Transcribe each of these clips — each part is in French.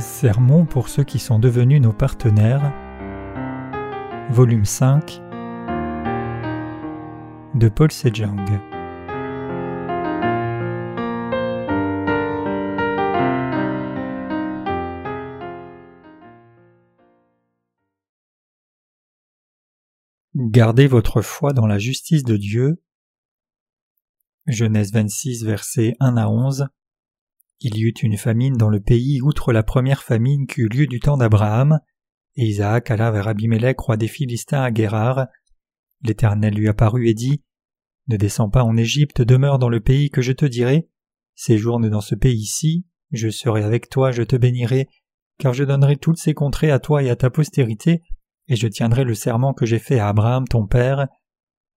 Sermon pour ceux qui sont devenus nos partenaires. Volume 5 de Paul Sejong. Gardez votre foi dans la justice de Dieu. Genèse 26 versets 1 à 11. Il y eut une famine dans le pays outre la première famine qui eut lieu du temps d'Abraham, et Isaac alla vers Abimelech, roi des Philistins à Guérard. L'Éternel lui apparut et dit Ne descends pas en Égypte, demeure dans le pays que je te dirai. Séjourne dans ce pays-ci, je serai avec toi, je te bénirai, car je donnerai toutes ces contrées à toi et à ta postérité, et je tiendrai le serment que j'ai fait à Abraham ton père.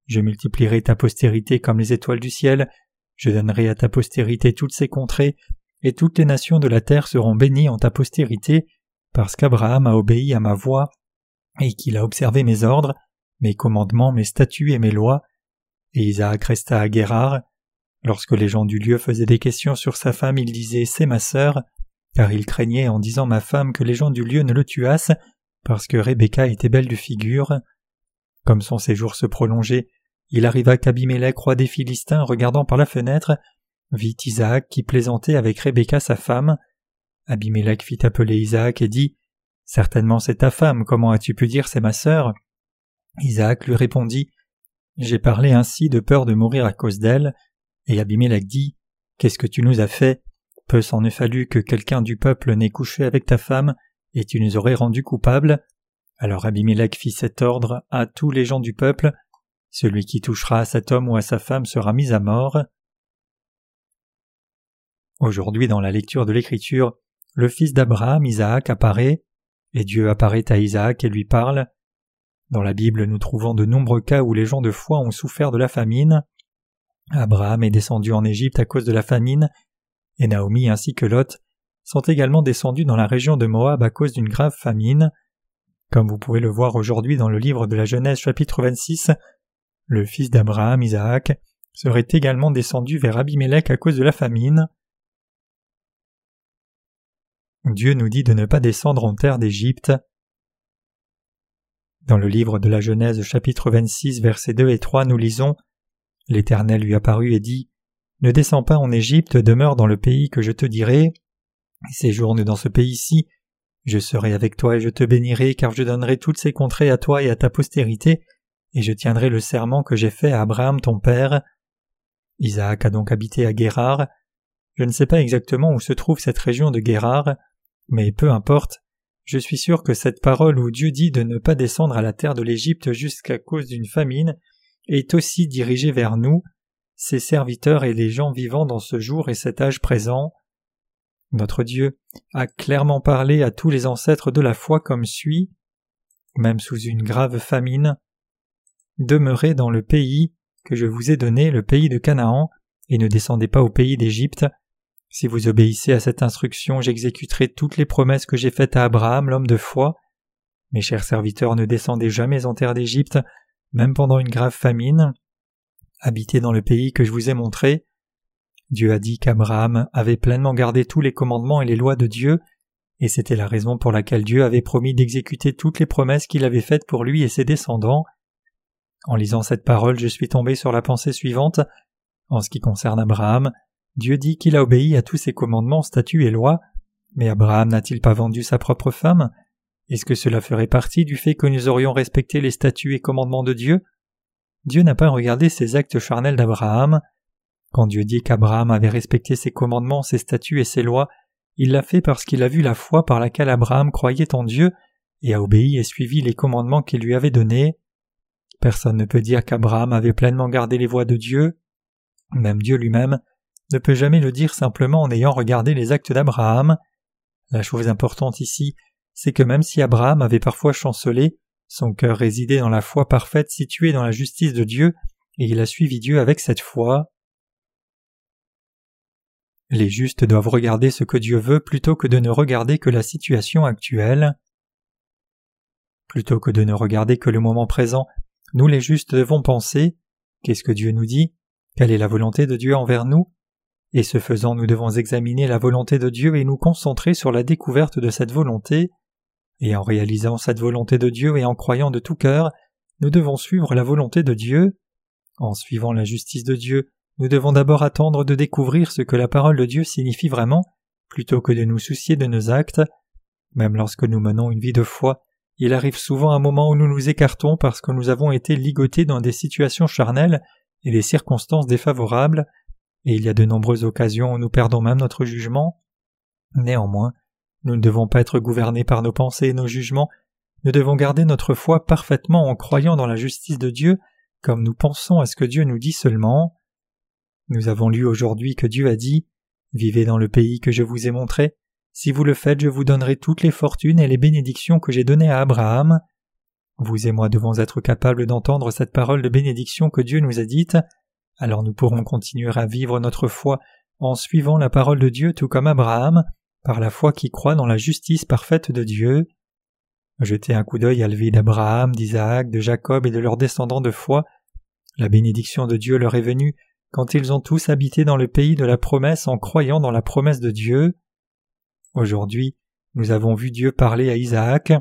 Je multiplierai ta postérité comme les étoiles du ciel, je donnerai à ta postérité toutes ces contrées, et toutes les nations de la terre seront bénies en ta postérité, parce qu'Abraham a obéi à ma voix, et qu'il a observé mes ordres, mes commandements, mes statuts et mes lois. Et Isaac resta à Guérard. Lorsque les gens du lieu faisaient des questions sur sa femme, il disait C'est ma sœur, car il craignait en disant ma femme que les gens du lieu ne le tuassent, parce que Rebecca était belle de figure. Comme son séjour se prolongeait, il arriva qu'Abimelech, roi des Philistins, regardant par la fenêtre, vit Isaac qui plaisantait avec Rebecca sa femme. Abimelech fit appeler Isaac et dit Certainement c'est ta femme, comment as-tu pu dire c'est ma sœur? Isaac lui répondit J'ai parlé ainsi de peur de mourir à cause d'elle. Et Abimelech dit Qu'est-ce que tu nous as fait? Peu s'en est fallu que quelqu'un du peuple n'ait couché avec ta femme, et tu nous aurais rendus coupables? Alors Abimelech fit cet ordre à tous les gens du peuple Celui qui touchera à cet homme ou à sa femme sera mis à mort. Aujourd'hui, dans la lecture de l'Écriture, le fils d'Abraham, Isaac, apparaît, et Dieu apparaît à Isaac et lui parle. Dans la Bible, nous trouvons de nombreux cas où les gens de foi ont souffert de la famine. Abraham est descendu en Égypte à cause de la famine, et Naomi ainsi que Lot sont également descendus dans la région de Moab à cause d'une grave famine. Comme vous pouvez le voir aujourd'hui dans le livre de la Genèse chapitre 26, le fils d'Abraham, Isaac, serait également descendu vers Abimelech à cause de la famine. Dieu nous dit de ne pas descendre en terre d'Égypte. Dans le livre de la Genèse chapitre 26 versets 2 et 3 nous lisons L'Éternel lui apparut et dit Ne descends pas en Égypte, demeure dans le pays que je te dirai, séjourne dans ce pays-ci, je serai avec toi et je te bénirai, car je donnerai toutes ces contrées à toi et à ta postérité, et je tiendrai le serment que j'ai fait à Abraham ton père. Isaac a donc habité à Guérard. Je ne sais pas exactement où se trouve cette région de Guérard. Mais peu importe, je suis sûr que cette parole où Dieu dit de ne pas descendre à la terre de l'Égypte jusqu'à cause d'une famine est aussi dirigée vers nous, ses serviteurs et les gens vivant dans ce jour et cet âge présent. Notre Dieu a clairement parlé à tous les ancêtres de la foi comme suit même sous une grave famine, demeurez dans le pays que je vous ai donné, le pays de Canaan, et ne descendez pas au pays d'Égypte, si vous obéissez à cette instruction, j'exécuterai toutes les promesses que j'ai faites à Abraham, l'homme de foi. Mes chers serviteurs, ne descendez jamais en terre d'Égypte, même pendant une grave famine. Habitez dans le pays que je vous ai montré. Dieu a dit qu'Abraham avait pleinement gardé tous les commandements et les lois de Dieu, et c'était la raison pour laquelle Dieu avait promis d'exécuter toutes les promesses qu'il avait faites pour lui et ses descendants. En lisant cette parole, je suis tombé sur la pensée suivante. En ce qui concerne Abraham, Dieu dit qu'il a obéi à tous ses commandements, statuts et lois, mais Abraham n'a-t-il pas vendu sa propre femme? Est-ce que cela ferait partie du fait que nous aurions respecté les statuts et commandements de Dieu? Dieu n'a pas regardé ces actes charnels d'Abraham. Quand Dieu dit qu'Abraham avait respecté ses commandements, ses statuts et ses lois, il l'a fait parce qu'il a vu la foi par laquelle Abraham croyait en Dieu et a obéi et suivi les commandements qu'il lui avait donnés. Personne ne peut dire qu'Abraham avait pleinement gardé les voies de Dieu. Même Dieu lui-même ne peut jamais le dire simplement en ayant regardé les actes d'Abraham. La chose importante ici, c'est que même si Abraham avait parfois chancelé, son cœur résidait dans la foi parfaite située dans la justice de Dieu, et il a suivi Dieu avec cette foi. Les justes doivent regarder ce que Dieu veut plutôt que de ne regarder que la situation actuelle. Plutôt que de ne regarder que le moment présent, nous les justes devons penser Qu'est-ce que Dieu nous dit? Quelle est la volonté de Dieu envers nous? Et ce faisant nous devons examiner la volonté de Dieu et nous concentrer sur la découverte de cette volonté, et en réalisant cette volonté de Dieu et en croyant de tout cœur, nous devons suivre la volonté de Dieu. En suivant la justice de Dieu, nous devons d'abord attendre de découvrir ce que la parole de Dieu signifie vraiment, plutôt que de nous soucier de nos actes. Même lorsque nous menons une vie de foi, il arrive souvent un moment où nous nous écartons parce que nous avons été ligotés dans des situations charnelles et des circonstances défavorables, et il y a de nombreuses occasions où nous perdons même notre jugement. Néanmoins, nous ne devons pas être gouvernés par nos pensées et nos jugements, nous devons garder notre foi parfaitement en croyant dans la justice de Dieu, comme nous pensons à ce que Dieu nous dit seulement. Nous avons lu aujourd'hui que Dieu a dit Vivez dans le pays que je vous ai montré, si vous le faites, je vous donnerai toutes les fortunes et les bénédictions que j'ai données à Abraham. Vous et moi devons être capables d'entendre cette parole de bénédiction que Dieu nous a dite, alors nous pourrons continuer à vivre notre foi en suivant la parole de Dieu tout comme Abraham, par la foi qui croit dans la justice parfaite de Dieu. Jetez un coup d'œil à la vie d'Abraham, d'Isaac, de Jacob et de leurs descendants de foi. La bénédiction de Dieu leur est venue quand ils ont tous habité dans le pays de la promesse en croyant dans la promesse de Dieu. Aujourd'hui, nous avons vu Dieu parler à Isaac.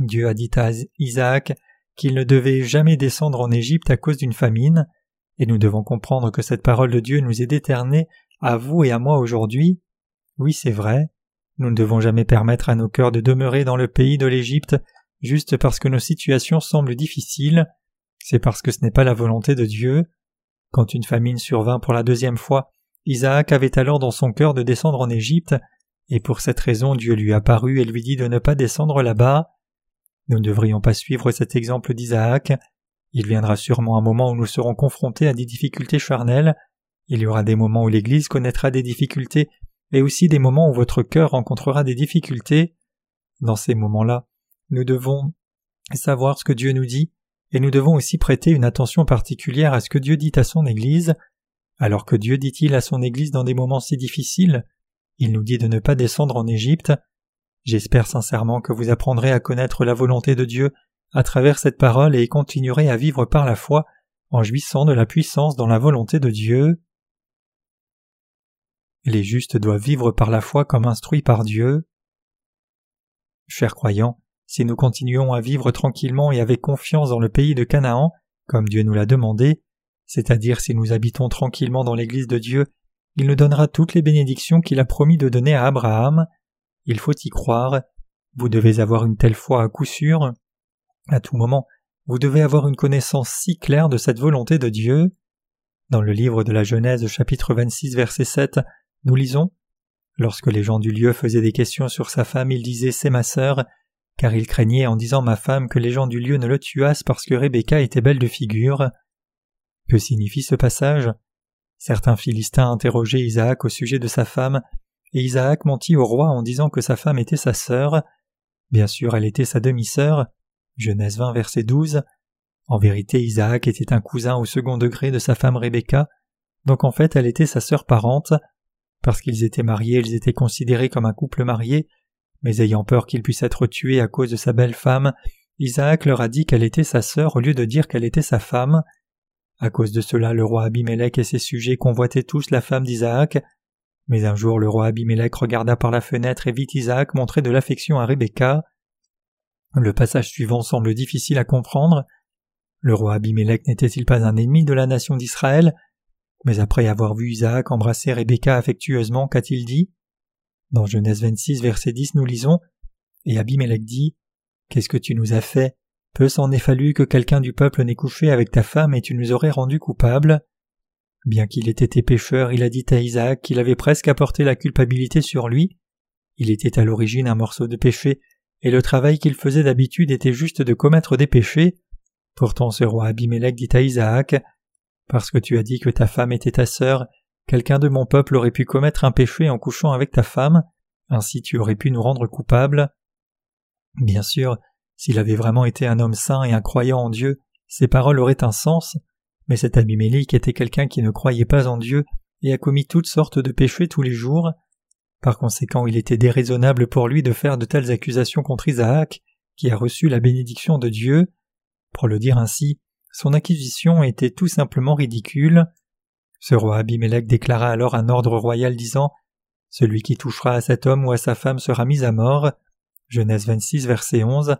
Dieu a dit à Isaac qu'il ne devait jamais descendre en Égypte à cause d'une famine, et nous devons comprendre que cette parole de Dieu nous est déternée à vous et à moi aujourd'hui. Oui, c'est vrai. Nous ne devons jamais permettre à nos cœurs de demeurer dans le pays de l'Égypte juste parce que nos situations semblent difficiles. C'est parce que ce n'est pas la volonté de Dieu. Quand une famine survint pour la deuxième fois, Isaac avait alors dans son cœur de descendre en Égypte, et pour cette raison Dieu lui apparut et lui dit de ne pas descendre là-bas. Nous ne devrions pas suivre cet exemple d'Isaac. Il viendra sûrement un moment où nous serons confrontés à des difficultés charnelles. Il y aura des moments où l'Église connaîtra des difficultés, et aussi des moments où votre cœur rencontrera des difficultés. Dans ces moments-là, nous devons savoir ce que Dieu nous dit, et nous devons aussi prêter une attention particulière à ce que Dieu dit à son Église. Alors que Dieu dit-il à son Église dans des moments si difficiles? Il nous dit de ne pas descendre en Égypte. J'espère sincèrement que vous apprendrez à connaître la volonté de Dieu à travers cette parole et continuerez à vivre par la foi en jouissant de la puissance dans la volonté de Dieu. Les justes doivent vivre par la foi comme instruits par Dieu. Chers croyants, si nous continuons à vivre tranquillement et avec confiance dans le pays de Canaan, comme Dieu nous l'a demandé, c'est-à-dire si nous habitons tranquillement dans l'Église de Dieu il nous donnera toutes les bénédictions qu'il a promis de donner à Abraham. Il faut y croire. Vous devez avoir une telle foi à coup sûr. À tout moment, vous devez avoir une connaissance si claire de cette volonté de Dieu. Dans le livre de la Genèse chapitre 26 verset 7, nous lisons Lorsque les gens du lieu faisaient des questions sur sa femme, il disait C'est ma sœur, car il craignait en disant ma femme que les gens du lieu ne le tuassent parce que Rebecca était belle de figure. Que signifie ce passage? Certains Philistins interrogeaient Isaac au sujet de sa femme, et Isaac mentit au roi en disant que sa femme était sa sœur. Bien sûr, elle était sa demi-sœur. Genèse 20, verset 12. En vérité, Isaac était un cousin au second degré de sa femme Rebecca, donc en fait elle était sa sœur parente. Parce qu'ils étaient mariés, ils étaient considérés comme un couple marié, mais ayant peur qu'il puisse être tué à cause de sa belle femme, Isaac leur a dit qu'elle était sa sœur au lieu de dire qu'elle était sa femme. À cause de cela, le roi Abimelech et ses sujets convoitaient tous la femme d'Isaac. Mais un jour, le roi Abimelech regarda par la fenêtre et vit Isaac montrer de l'affection à Rebecca. Le passage suivant semble difficile à comprendre. Le roi Abimelech n'était-il pas un ennemi de la nation d'Israël? Mais après avoir vu Isaac embrasser Rebecca affectueusement, qu'a-t-il dit? Dans Genèse 26, verset 10, nous lisons Et Abimelech dit Qu'est-ce que tu nous as fait? Peu s'en est fallu que quelqu'un du peuple n'ait couché avec ta femme et tu nous aurais rendu coupable. Bien qu'il ait été pécheur, il a dit à Isaac qu'il avait presque apporté la culpabilité sur lui. Il était à l'origine un morceau de péché, et le travail qu'il faisait d'habitude était juste de commettre des péchés. Pourtant ce roi Abimelech dit à Isaac Parce que tu as dit que ta femme était ta sœur, quelqu'un de mon peuple aurait pu commettre un péché en couchant avec ta femme, ainsi tu aurais pu nous rendre coupables. Bien sûr, s'il avait vraiment été un homme saint et un croyant en Dieu, ses paroles auraient un sens, mais cet Abimélik était quelqu'un qui ne croyait pas en Dieu et a commis toutes sortes de péchés tous les jours. Par conséquent, il était déraisonnable pour lui de faire de telles accusations contre Isaac, qui a reçu la bénédiction de Dieu. Pour le dire ainsi, son accusation était tout simplement ridicule. Ce roi Abimelech déclara alors un ordre royal disant Celui qui touchera à cet homme ou à sa femme sera mis à mort. Genèse 26, verset 11.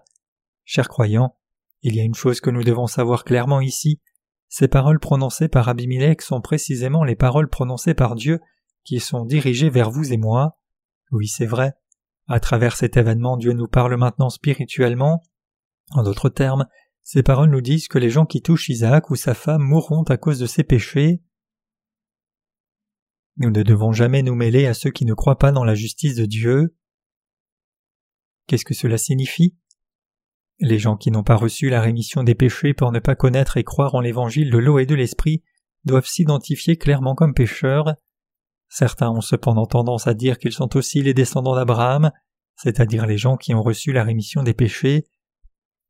Chers croyants, il y a une chose que nous devons savoir clairement ici. Ces paroles prononcées par Abimelech sont précisément les paroles prononcées par Dieu qui sont dirigées vers vous et moi. Oui, c'est vrai. À travers cet événement, Dieu nous parle maintenant spirituellement. En d'autres termes, ces paroles nous disent que les gens qui touchent Isaac ou sa femme mourront à cause de ses péchés. Nous ne devons jamais nous mêler à ceux qui ne croient pas dans la justice de Dieu. Qu'est-ce que cela signifie? Les gens qui n'ont pas reçu la rémission des péchés pour ne pas connaître et croire en l'évangile de l'eau et de l'esprit doivent s'identifier clairement comme pécheurs. Certains ont cependant tendance à dire qu'ils sont aussi les descendants d'Abraham, c'est-à-dire les gens qui ont reçu la rémission des péchés.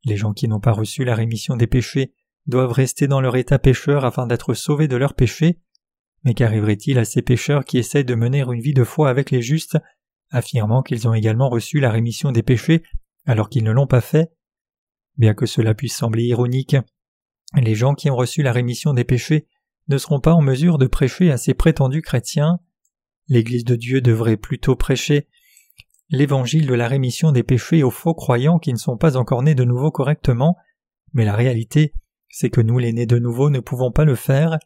Les gens qui n'ont pas reçu la rémission des péchés doivent rester dans leur état pécheur afin d'être sauvés de leurs péchés, mais qu'arriverait-il à ces pécheurs qui essaient de mener une vie de foi avec les justes, affirmant qu'ils ont également reçu la rémission des péchés alors qu'ils ne l'ont pas fait? Bien que cela puisse sembler ironique, les gens qui ont reçu la rémission des péchés ne seront pas en mesure de prêcher à ces prétendus chrétiens. L'Église de Dieu devrait plutôt prêcher l'évangile de la rémission des péchés aux faux croyants qui ne sont pas encore nés de nouveau correctement, mais la réalité, c'est que nous les nés de nouveau ne pouvons pas le faire,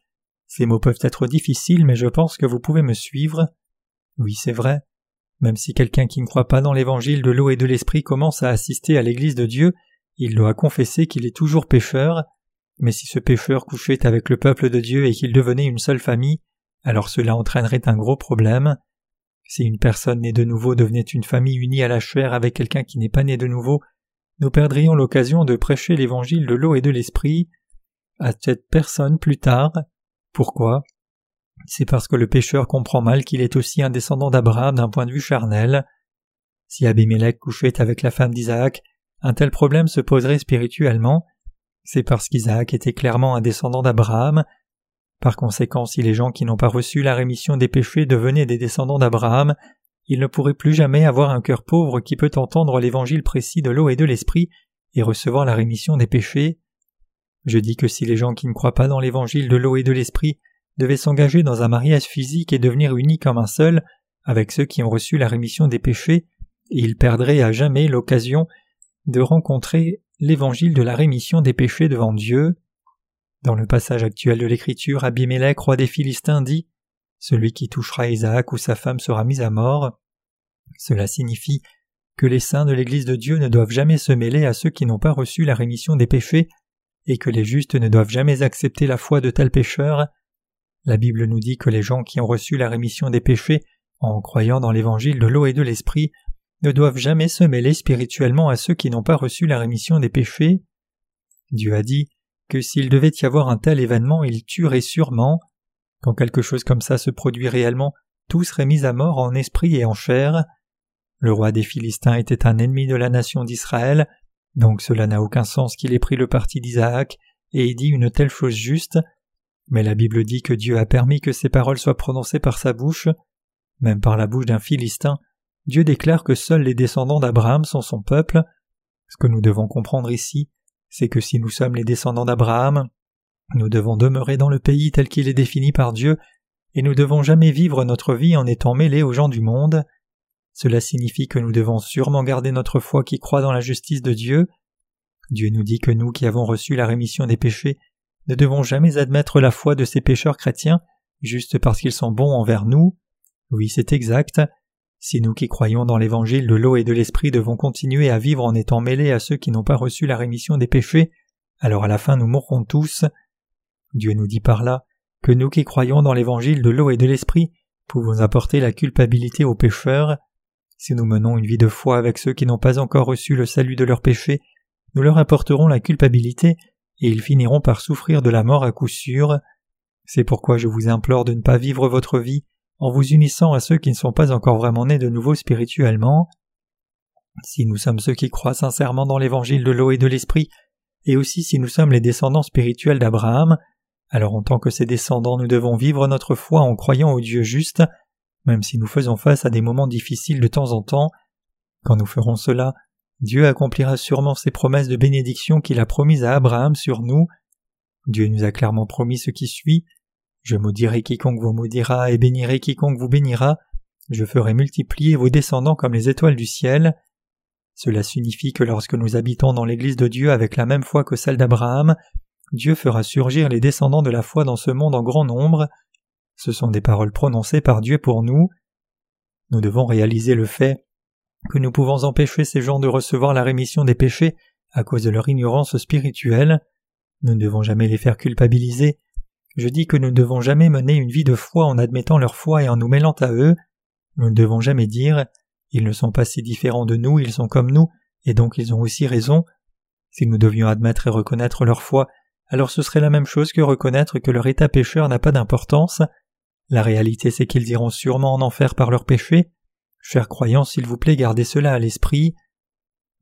ces mots peuvent être difficiles, mais je pense que vous pouvez me suivre. Oui, c'est vrai. Même si quelqu'un qui ne croit pas dans l'évangile de l'eau et de l'esprit commence à assister à l'Église de Dieu, il doit confesser qu'il est toujours pécheur. Mais si ce pécheur couchait avec le peuple de Dieu et qu'il devenait une seule famille, alors cela entraînerait un gros problème. Si une personne née de nouveau devenait une famille unie à la chair avec quelqu'un qui n'est pas né de nouveau, nous perdrions l'occasion de prêcher l'évangile de l'eau et de l'esprit à cette personne plus tard. Pourquoi? C'est parce que le pécheur comprend mal qu'il est aussi un descendant d'Abraham d'un point de vue charnel. Si Abimelech couchait avec la femme d'Isaac, un tel problème se poserait spirituellement. C'est parce qu'Isaac était clairement un descendant d'Abraham. Par conséquent, si les gens qui n'ont pas reçu la rémission des péchés devenaient des descendants d'Abraham, ils ne pourraient plus jamais avoir un cœur pauvre qui peut entendre l'évangile précis de l'eau et de l'esprit et recevoir la rémission des péchés. Je dis que si les gens qui ne croient pas dans l'évangile de l'eau et de l'esprit devaient s'engager dans un mariage physique et devenir unis comme un seul, avec ceux qui ont reçu la rémission des péchés, ils perdraient à jamais l'occasion de rencontrer l'évangile de la rémission des péchés devant Dieu. Dans le passage actuel de l'Écriture, Abimelech, roi des Philistins, dit Celui qui touchera Isaac ou sa femme sera mis à mort. Cela signifie que les saints de l'Église de Dieu ne doivent jamais se mêler à ceux qui n'ont pas reçu la rémission des péchés et que les justes ne doivent jamais accepter la foi de tels pécheurs. La Bible nous dit que les gens qui ont reçu la rémission des péchés en croyant dans l'évangile de l'eau et de l'esprit ne doivent jamais se mêler spirituellement à ceux qui n'ont pas reçu la rémission des péchés. Dieu a dit que s'il devait y avoir un tel événement, il tuerait sûrement. Quand quelque chose comme ça se produit réellement, tout serait mis à mort en esprit et en chair. Le roi des Philistins était un ennemi de la nation d'Israël, donc cela n'a aucun sens qu'il ait pris le parti d'Isaac et ait dit une telle chose juste, mais la Bible dit que Dieu a permis que ces paroles soient prononcées par sa bouche, même par la bouche d'un Philistin, Dieu déclare que seuls les descendants d'Abraham sont son peuple. Ce que nous devons comprendre ici, c'est que si nous sommes les descendants d'Abraham, nous devons demeurer dans le pays tel qu'il est défini par Dieu, et nous devons jamais vivre notre vie en étant mêlés aux gens du monde. Cela signifie que nous devons sûrement garder notre foi qui croit dans la justice de Dieu. Dieu nous dit que nous qui avons reçu la rémission des péchés ne devons jamais admettre la foi de ces pécheurs chrétiens juste parce qu'ils sont bons envers nous. Oui, c'est exact. Si nous qui croyons dans l'évangile de l'eau et de l'esprit devons continuer à vivre en étant mêlés à ceux qui n'ont pas reçu la rémission des péchés, alors à la fin nous mourrons tous. Dieu nous dit par là que nous qui croyons dans l'évangile de l'eau et de l'esprit pouvons apporter la culpabilité aux pécheurs. Si nous menons une vie de foi avec ceux qui n'ont pas encore reçu le salut de leurs péchés, nous leur apporterons la culpabilité et ils finiront par souffrir de la mort à coup sûr. C'est pourquoi je vous implore de ne pas vivre votre vie en vous unissant à ceux qui ne sont pas encore vraiment nés de nouveau spirituellement. Si nous sommes ceux qui croient sincèrement dans l'évangile de l'eau et de l'esprit, et aussi si nous sommes les descendants spirituels d'Abraham, alors en tant que ses descendants nous devons vivre notre foi en croyant au Dieu juste, même si nous faisons face à des moments difficiles de temps en temps. Quand nous ferons cela, Dieu accomplira sûrement ses promesses de bénédiction qu'il a promises à Abraham sur nous. Dieu nous a clairement promis ce qui suit. Je maudirai quiconque vous maudira et bénirai quiconque vous bénira. Je ferai multiplier vos descendants comme les étoiles du ciel. Cela signifie que lorsque nous habitons dans l'Église de Dieu avec la même foi que celle d'Abraham, Dieu fera surgir les descendants de la foi dans ce monde en grand nombre. Ce sont des paroles prononcées par Dieu pour nous. Nous devons réaliser le fait que nous pouvons empêcher ces gens de recevoir la rémission des péchés à cause de leur ignorance spirituelle. Nous ne devons jamais les faire culpabiliser. Je dis que nous ne devons jamais mener une vie de foi en admettant leur foi et en nous mêlant à eux. Nous ne devons jamais dire ils ne sont pas si différents de nous, ils sont comme nous, et donc ils ont aussi raison. Si nous devions admettre et reconnaître leur foi, alors ce serait la même chose que reconnaître que leur état pécheur n'a pas d'importance. La réalité c'est qu'ils iront sûrement en enfer par leurs péchés. Chers croyants, s'il vous plaît, gardez cela à l'esprit.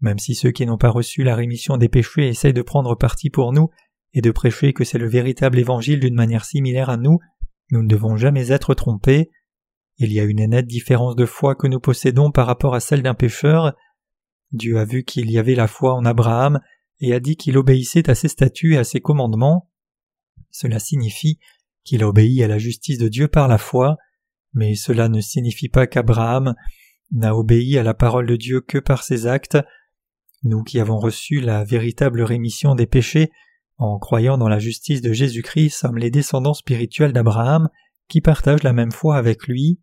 Même si ceux qui n'ont pas reçu la rémission des péchés essayent de prendre parti pour nous et de prêcher que c'est le véritable évangile d'une manière similaire à nous, nous ne devons jamais être trompés. Il y a une nette différence de foi que nous possédons par rapport à celle d'un pécheur. Dieu a vu qu'il y avait la foi en Abraham et a dit qu'il obéissait à ses statuts et à ses commandements. Cela signifie qu'il a obéi à la justice de Dieu par la foi, mais cela ne signifie pas qu'Abraham n'a obéi à la parole de Dieu que par ses actes. Nous qui avons reçu la véritable rémission des péchés en croyant dans la justice de Jésus-Christ sommes les descendants spirituels d'Abraham qui partagent la même foi avec lui.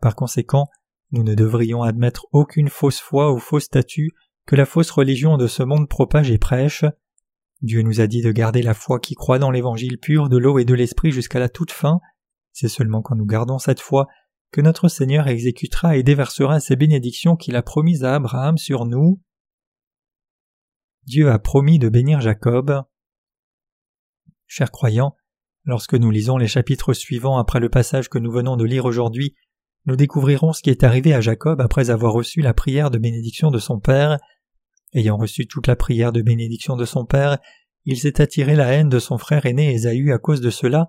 Par conséquent, nous ne devrions admettre aucune fausse foi ou faux statut que la fausse religion de ce monde propage et prêche. Dieu nous a dit de garder la foi qui croit dans l'évangile pur de l'eau et de l'esprit jusqu'à la toute fin. C'est seulement quand nous gardons cette foi que notre Seigneur exécutera et déversera ces bénédictions qu'il a promises à Abraham sur nous. Dieu a promis de bénir Jacob. Chers croyants, lorsque nous lisons les chapitres suivants après le passage que nous venons de lire aujourd'hui, nous découvrirons ce qui est arrivé à Jacob après avoir reçu la prière de bénédiction de son père. Ayant reçu toute la prière de bénédiction de son père, il s'est attiré la haine de son frère aîné Ésaü à cause de cela,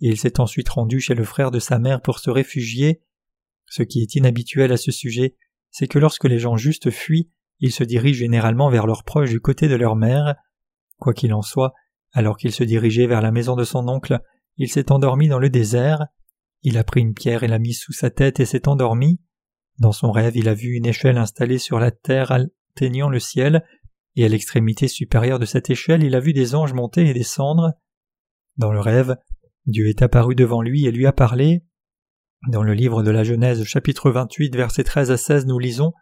et il s'est ensuite rendu chez le frère de sa mère pour se réfugier. Ce qui est inhabituel à ce sujet, c'est que lorsque les gens justes fuient, ils se dirigent généralement vers leurs proches du côté de leur mère. Quoi qu'il en soit, alors qu'il se dirigeait vers la maison de son oncle, il s'est endormi dans le désert. Il a pris une pierre et l'a mise sous sa tête et s'est endormi. Dans son rêve, il a vu une échelle installée sur la terre atteignant le ciel, et à l'extrémité supérieure de cette échelle, il a vu des anges monter et descendre. Dans le rêve, Dieu est apparu devant lui et lui a parlé. Dans le livre de la Genèse chapitre 28 versets 13 à 16 nous lisons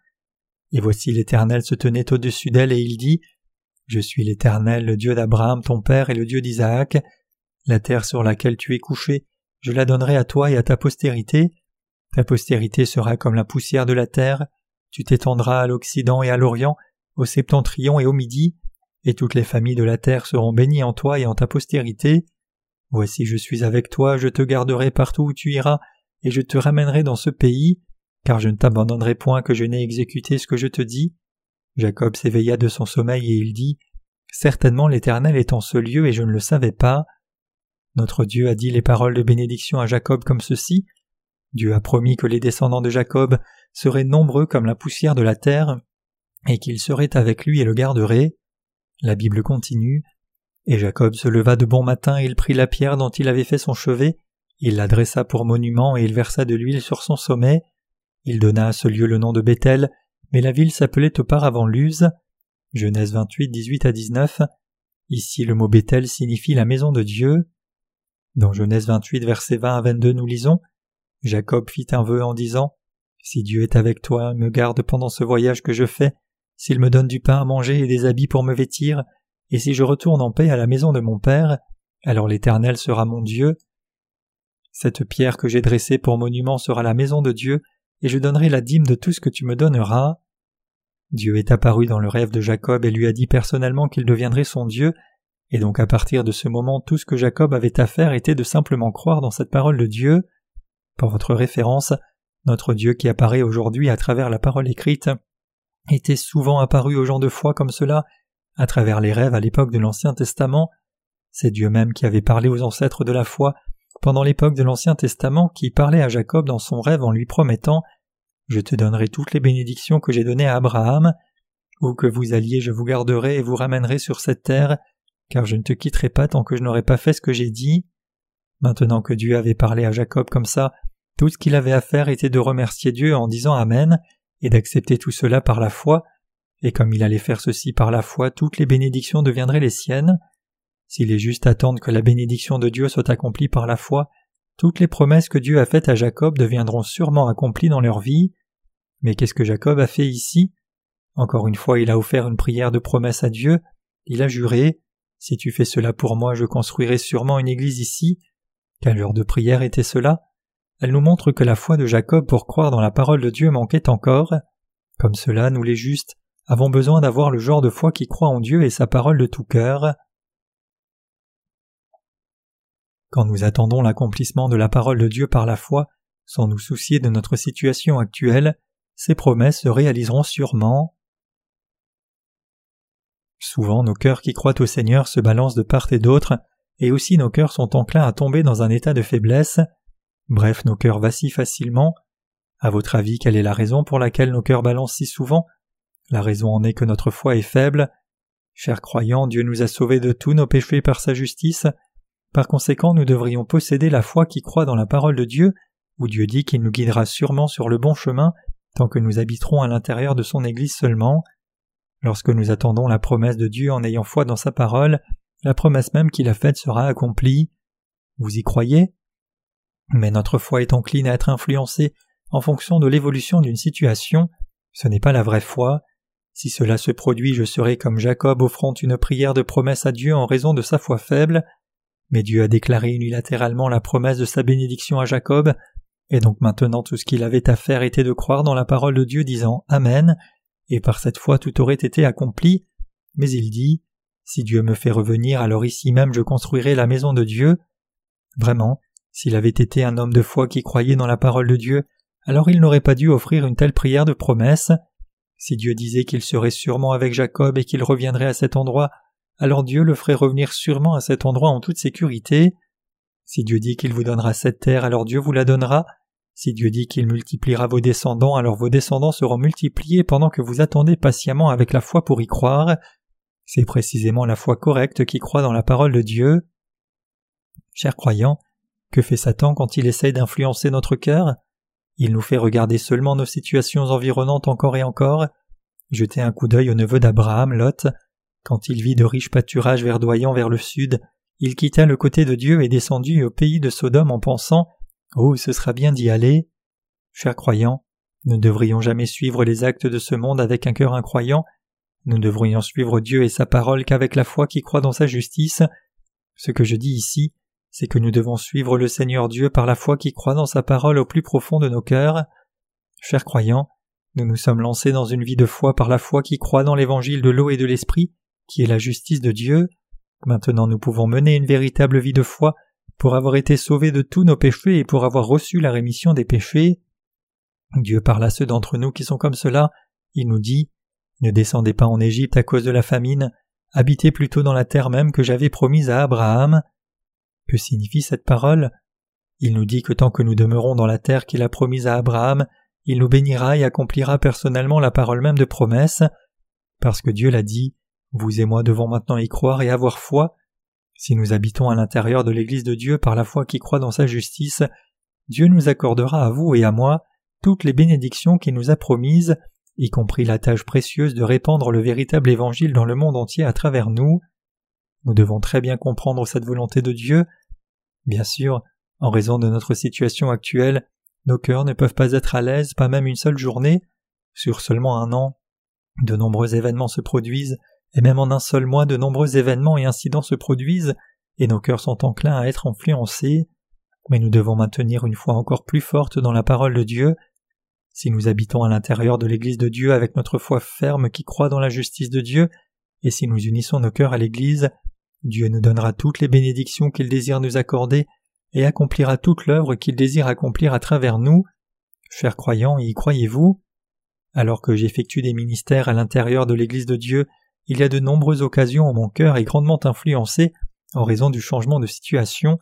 Et voici l'Éternel se tenait au-dessus d'elle et il dit Je suis l'Éternel, le Dieu d'Abraham ton père et le Dieu d'Isaac. La terre sur laquelle tu es couché, je la donnerai à toi et à ta postérité. Ta postérité sera comme la poussière de la terre, tu t'étendras à l'Occident et à l'Orient, au septentrion et au Midi, et toutes les familles de la terre seront bénies en toi et en ta postérité. Voici je suis avec toi, je te garderai partout où tu iras, et je te ramènerai dans ce pays, car je ne t'abandonnerai point que je n'ai exécuté ce que je te dis. Jacob s'éveilla de son sommeil et il dit Certainement l'Éternel est en ce lieu et je ne le savais pas. Notre Dieu a dit les paroles de bénédiction à Jacob comme ceci. Dieu a promis que les descendants de Jacob seraient nombreux comme la poussière de la terre, et qu'ils seraient avec lui et le garderaient. La Bible continue. Et Jacob se leva de bon matin, et il prit la pierre dont il avait fait son chevet, il la dressa pour monument, et il versa de l'huile sur son sommet. Il donna à ce lieu le nom de Bethel, mais la ville s'appelait auparavant Luz. Genèse 28, 18 à 19. Ici le mot Bethel signifie la maison de Dieu. Dans Genèse 28, versets 20 à 22, nous lisons Jacob fit un vœu en disant Si Dieu est avec toi, me garde pendant ce voyage que je fais, s'il me donne du pain à manger et des habits pour me vêtir, et si je retourne en paix à la maison de mon Père, alors l'Éternel sera mon Dieu. Cette pierre que j'ai dressée pour monument sera la maison de Dieu, et je donnerai la dîme de tout ce que tu me donneras. Dieu est apparu dans le rêve de Jacob et lui a dit personnellement qu'il deviendrait son Dieu, et donc à partir de ce moment tout ce que Jacob avait à faire était de simplement croire dans cette parole de Dieu. Pour votre référence, notre Dieu qui apparaît aujourd'hui à travers la parole écrite était souvent apparu aux gens de foi comme cela, à travers les rêves à l'époque de l'Ancien Testament. C'est Dieu même qui avait parlé aux ancêtres de la foi pendant l'époque de l'Ancien Testament qui parlait à Jacob dans son rêve en lui promettant Je te donnerai toutes les bénédictions que j'ai données à Abraham, où que vous alliez je vous garderai et vous ramènerai sur cette terre, car je ne te quitterai pas tant que je n'aurai pas fait ce que j'ai dit. Maintenant que Dieu avait parlé à Jacob comme ça, tout ce qu'il avait à faire était de remercier Dieu en disant Amen et d'accepter tout cela par la foi, et comme il allait faire ceci par la foi, toutes les bénédictions deviendraient les siennes. S'il est juste attendre que la bénédiction de Dieu soit accomplie par la foi, toutes les promesses que Dieu a faites à Jacob deviendront sûrement accomplies dans leur vie. Mais qu'est-ce que Jacob a fait ici? Encore une fois, il a offert une prière de promesse à Dieu, il a juré Si tu fais cela pour moi, je construirai sûrement une église ici. Quelle heure de prière était cela? Elle nous montre que la foi de Jacob pour croire dans la parole de Dieu manquait encore. Comme cela, nous les justes avons besoin d'avoir le genre de foi qui croit en Dieu et sa parole de tout cœur. Quand nous attendons l'accomplissement de la parole de Dieu par la foi, sans nous soucier de notre situation actuelle, ces promesses se réaliseront sûrement. Souvent nos cœurs qui croient au Seigneur se balancent de part et d'autre, et aussi nos cœurs sont enclins à tomber dans un état de faiblesse. Bref, nos cœurs vacillent facilement. À votre avis, quelle est la raison pour laquelle nos cœurs balancent si souvent? La raison en est que notre foi est faible. Chers croyants, Dieu nous a sauvés de tous nos péchés par sa justice. Par conséquent, nous devrions posséder la foi qui croit dans la parole de Dieu, où Dieu dit qu'il nous guidera sûrement sur le bon chemin tant que nous habiterons à l'intérieur de son Église seulement. Lorsque nous attendons la promesse de Dieu en ayant foi dans sa parole, la promesse même qu'il a faite sera accomplie. Vous y croyez? Mais notre foi est encline à être influencée en fonction de l'évolution d'une situation. Ce n'est pas la vraie foi. Si cela se produit, je serai comme Jacob offrant une prière de promesse à Dieu en raison de sa foi faible. Mais Dieu a déclaré unilatéralement la promesse de sa bénédiction à Jacob, et donc maintenant tout ce qu'il avait à faire était de croire dans la parole de Dieu disant Amen, et par cette foi tout aurait été accompli. Mais il dit Si Dieu me fait revenir, alors ici même je construirai la maison de Dieu. Vraiment, s'il avait été un homme de foi qui croyait dans la parole de Dieu, alors il n'aurait pas dû offrir une telle prière de promesse. Si Dieu disait qu'il serait sûrement avec Jacob et qu'il reviendrait à cet endroit, alors Dieu le ferait revenir sûrement à cet endroit en toute sécurité. Si Dieu dit qu'il vous donnera cette terre, alors Dieu vous la donnera. Si Dieu dit qu'il multipliera vos descendants, alors vos descendants seront multipliés pendant que vous attendez patiemment avec la foi pour y croire. C'est précisément la foi correcte qui croit dans la parole de Dieu. Chers croyants, que fait Satan quand il essaye d'influencer notre cœur? Il nous fait regarder seulement nos situations environnantes encore et encore. Jetez un coup d'œil au neveu d'Abraham, Lot. Quand il vit de riches pâturages verdoyants vers le sud, il quitta le côté de Dieu et descendit au pays de Sodome en pensant Oh, ce sera bien d'y aller. Chers croyants, nous ne devrions jamais suivre les actes de ce monde avec un cœur incroyant, nous ne devrions suivre Dieu et sa parole qu'avec la foi qui croit dans sa justice. Ce que je dis ici, c'est que nous devons suivre le Seigneur Dieu par la foi qui croit dans sa parole au plus profond de nos cœurs. Chers croyants, nous nous sommes lancés dans une vie de foi par la foi qui croit dans l'évangile de l'eau et de l'esprit, qui est la justice de Dieu. Maintenant nous pouvons mener une véritable vie de foi pour avoir été sauvés de tous nos péchés et pour avoir reçu la rémission des péchés. Dieu parle à ceux d'entre nous qui sont comme cela, il nous dit Ne descendez pas en Égypte à cause de la famine, habitez plutôt dans la terre même que j'avais promise à Abraham. Que signifie cette parole? Il nous dit que tant que nous demeurons dans la terre qu'il a promise à Abraham, il nous bénira et accomplira personnellement la parole même de promesse. Parce que Dieu l'a dit, vous et moi devons maintenant y croire et avoir foi. Si nous habitons à l'intérieur de l'Église de Dieu par la foi qui croit dans sa justice, Dieu nous accordera à vous et à moi toutes les bénédictions qu'il nous a promises, y compris la tâche précieuse de répandre le véritable évangile dans le monde entier à travers nous. Nous devons très bien comprendre cette volonté de Dieu. Bien sûr, en raison de notre situation actuelle, nos cœurs ne peuvent pas être à l'aise, pas même une seule journée. Sur seulement un an, de nombreux événements se produisent et même en un seul mois de nombreux événements et incidents se produisent, et nos cœurs sont enclins à être influencés, mais nous devons maintenir une foi encore plus forte dans la parole de Dieu. Si nous habitons à l'intérieur de l'Église de Dieu avec notre foi ferme qui croit dans la justice de Dieu, et si nous unissons nos cœurs à l'Église, Dieu nous donnera toutes les bénédictions qu'il désire nous accorder et accomplira toute l'œuvre qu'il désire accomplir à travers nous. Chers croyants, y croyez-vous? Alors que j'effectue des ministères à l'intérieur de l'Église de Dieu, il y a de nombreuses occasions où mon cœur est grandement influencé en raison du changement de situation,